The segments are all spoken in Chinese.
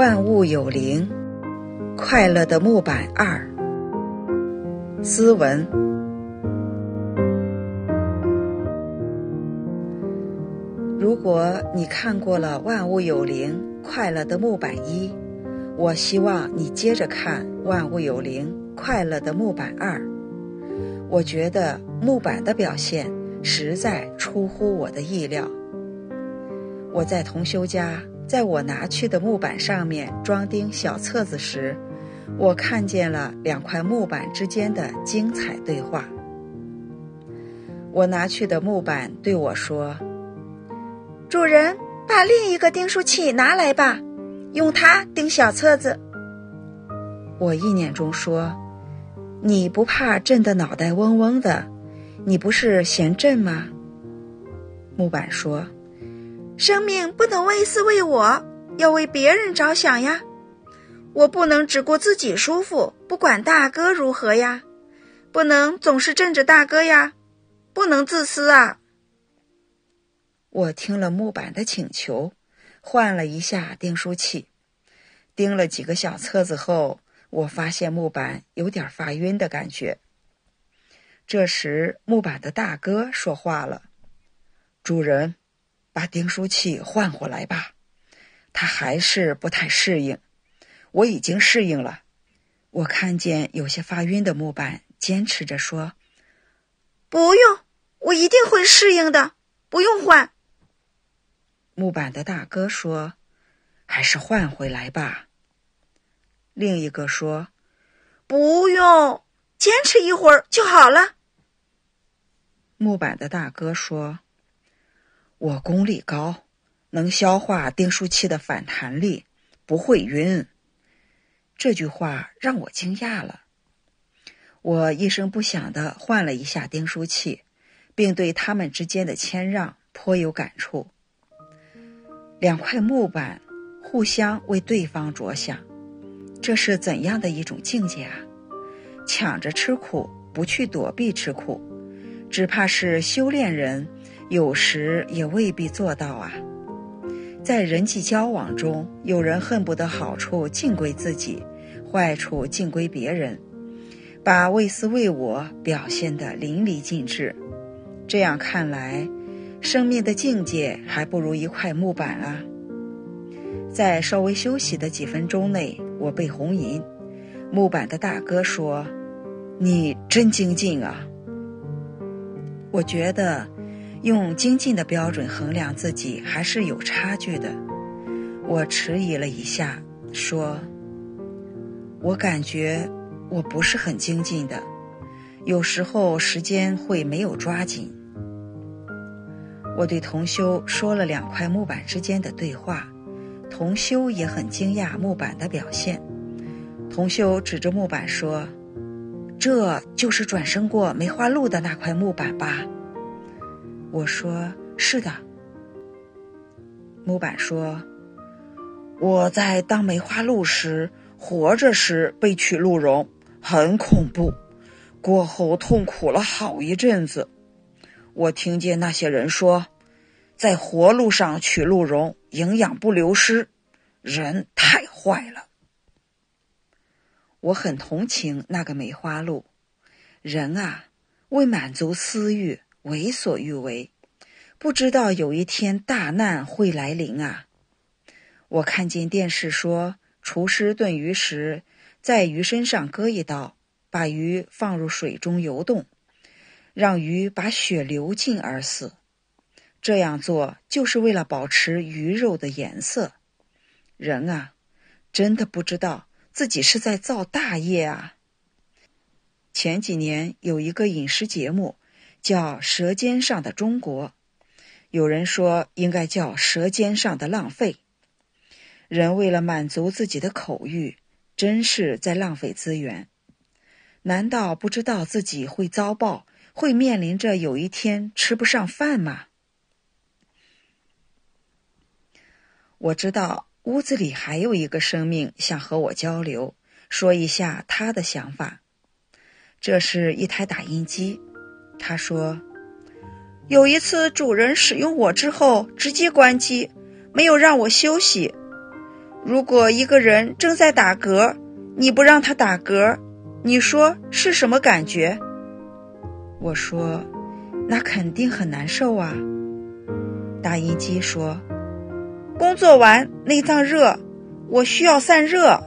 万物有灵，快乐的木板二。斯文。如果你看过了《万物有灵，快乐的木板一》，我希望你接着看《万物有灵，快乐的木板二》。我觉得木板的表现实在出乎我的意料。我在同修家，在我拿去的木板上面装订小册子时，我看见了两块木板之间的精彩对话。我拿去的木板对我说：“主人，把另一个订书器拿来吧，用它订小册子。”我意念中说：“你不怕震得脑袋嗡嗡的？你不是嫌震吗？”木板说。生命不能为私为我，要为别人着想呀！我不能只顾自己舒服，不管大哥如何呀！不能总是镇着大哥呀！不能自私啊！我听了木板的请求，换了一下订书器，钉了几个小册子后，我发现木板有点发晕的感觉。这时，木板的大哥说话了：“主人。”把订书器换回来吧，他还是不太适应。我已经适应了。我看见有些发晕的木板，坚持着说：“不用，我一定会适应的，不用换。”木板的大哥说：“还是换回来吧。”另一个说：“不用，坚持一会儿就好了。”木板的大哥说。我功力高，能消化订书器的反弹力，不会晕。这句话让我惊讶了。我一声不响的换了一下订书器，并对他们之间的谦让颇有感触。两块木板互相为对方着想，这是怎样的一种境界啊？抢着吃苦，不去躲避吃苦，只怕是修炼人。有时也未必做到啊。在人际交往中，有人恨不得好处尽归自己，坏处尽归别人，把为私为我表现得淋漓尽致。这样看来，生命的境界还不如一块木板啊。在稍微休息的几分钟内，我被红银木板的大哥说：“你真精进啊！”我觉得。用精进的标准衡量自己还是有差距的。我迟疑了一下，说：“我感觉我不是很精进的，有时候时间会没有抓紧。”我对同修说了两块木板之间的对话，同修也很惊讶木板的表现。同修指着木板说：“这就是转生过梅花鹿的那块木板吧？”我说：“是的。”木板说：“我在当梅花鹿时，活着时被取鹿茸，很恐怖。过后痛苦了好一阵子。我听见那些人说，在活路上取鹿茸，营养不流失。人太坏了。我很同情那个梅花鹿。人啊，为满足私欲。”为所欲为，不知道有一天大难会来临啊！我看见电视说，厨师炖鱼时，在鱼身上割一刀，把鱼放入水中游动，让鱼把血流尽而死。这样做就是为了保持鱼肉的颜色。人啊，真的不知道自己是在造大业啊！前几年有一个饮食节目。叫《舌尖上的中国》，有人说应该叫《舌尖上的浪费》。人为了满足自己的口欲，真是在浪费资源。难道不知道自己会遭报，会面临着有一天吃不上饭吗？我知道屋子里还有一个生命想和我交流，说一下他的想法。这是一台打印机。他说：“有一次，主人使用我之后直接关机，没有让我休息。如果一个人正在打嗝，你不让他打嗝，你说是什么感觉？我说，那肯定很难受啊。打印机说，工作完内脏热，我需要散热，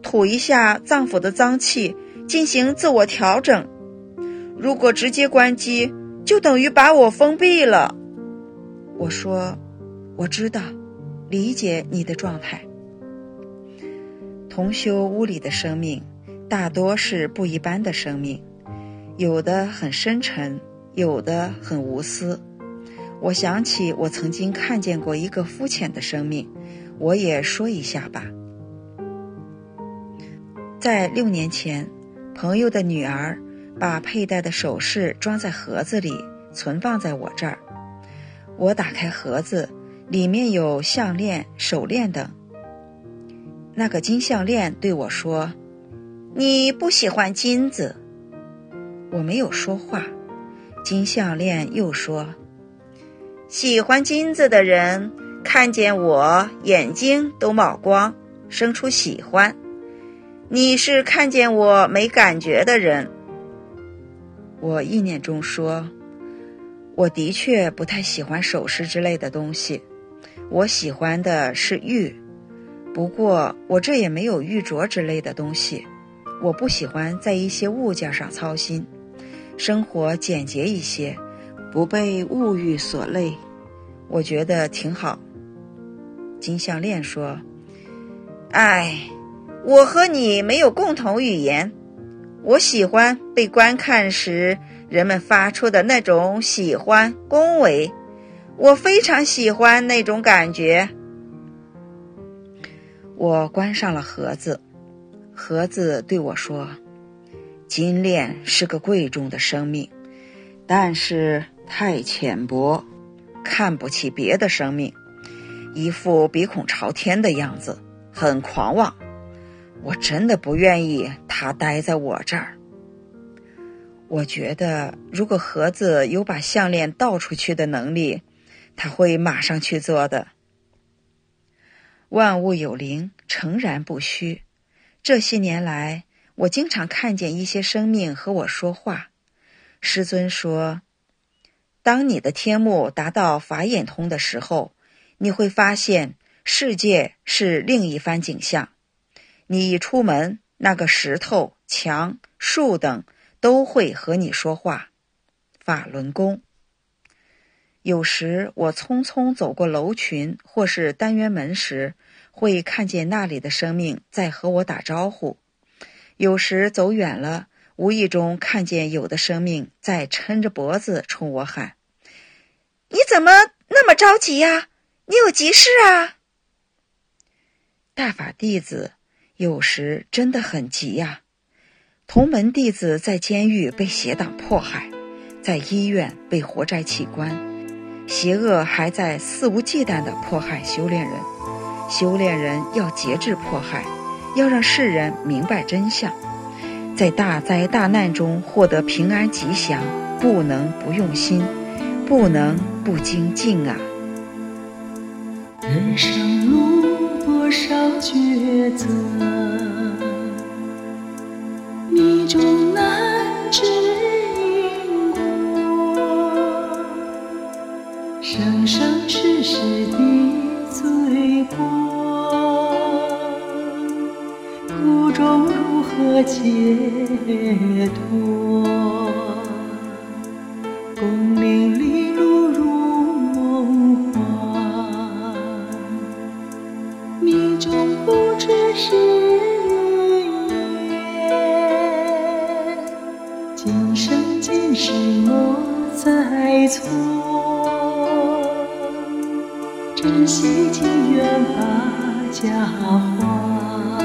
吐一下脏腑的脏气，进行自我调整。如果直接关机，就等于把我封闭了。我说，我知道，理解你的状态。同修屋里的生命，大多是不一般的生命，有的很深沉，有的很无私。我想起我曾经看见过一个肤浅的生命，我也说一下吧。在六年前，朋友的女儿把佩戴的首饰装在盒子里，存放在我这儿。我打开盒子，里面有项链、手链等。那个金项链对我说：“你不喜欢金子。”我没有说话。金项链又说：“喜欢金子的人看见我眼睛都冒光，生出喜欢。你是看见我没感觉的人。”我意念中说：“我的确不太喜欢首饰之类的东西，我喜欢的是玉。”不过我这也没有玉镯之类的东西，我不喜欢在一些物件上操心，生活简洁一些，不被物欲所累，我觉得挺好。金项链说：“哎，我和你没有共同语言。我喜欢被观看时人们发出的那种喜欢恭维，我非常喜欢那种感觉。”我关上了盒子，盒子对我说：“金链是个贵重的生命，但是太浅薄，看不起别的生命，一副鼻孔朝天的样子，很狂妄。我真的不愿意他待在我这儿。我觉得，如果盒子有把项链倒出去的能力，他会马上去做的。”万物有灵，诚然不虚。这些年来，我经常看见一些生命和我说话。师尊说：“当你的天目达到法眼通的时候，你会发现世界是另一番景象。你一出门，那个石头、墙、树等都会和你说话。”法轮功。有时我匆匆走过楼群或是单元门时，会看见那里的生命在和我打招呼；有时走远了，无意中看见有的生命在抻着脖子冲我喊：“你怎么那么着急呀？你有急事啊？”大法弟子有时真的很急呀。同门弟子在监狱被邪党迫害，在医院被活摘器官。邪恶还在肆无忌惮地迫害修炼人，修炼人要节制迫害，要让世人明白真相，在大灾大难中获得平安吉祥，不能不用心，不能不精进啊！人生路多少抉择，迷中难知。解脱？功名利禄如梦幻，命中不知是云烟，今生今世莫再错。珍惜情缘把家还。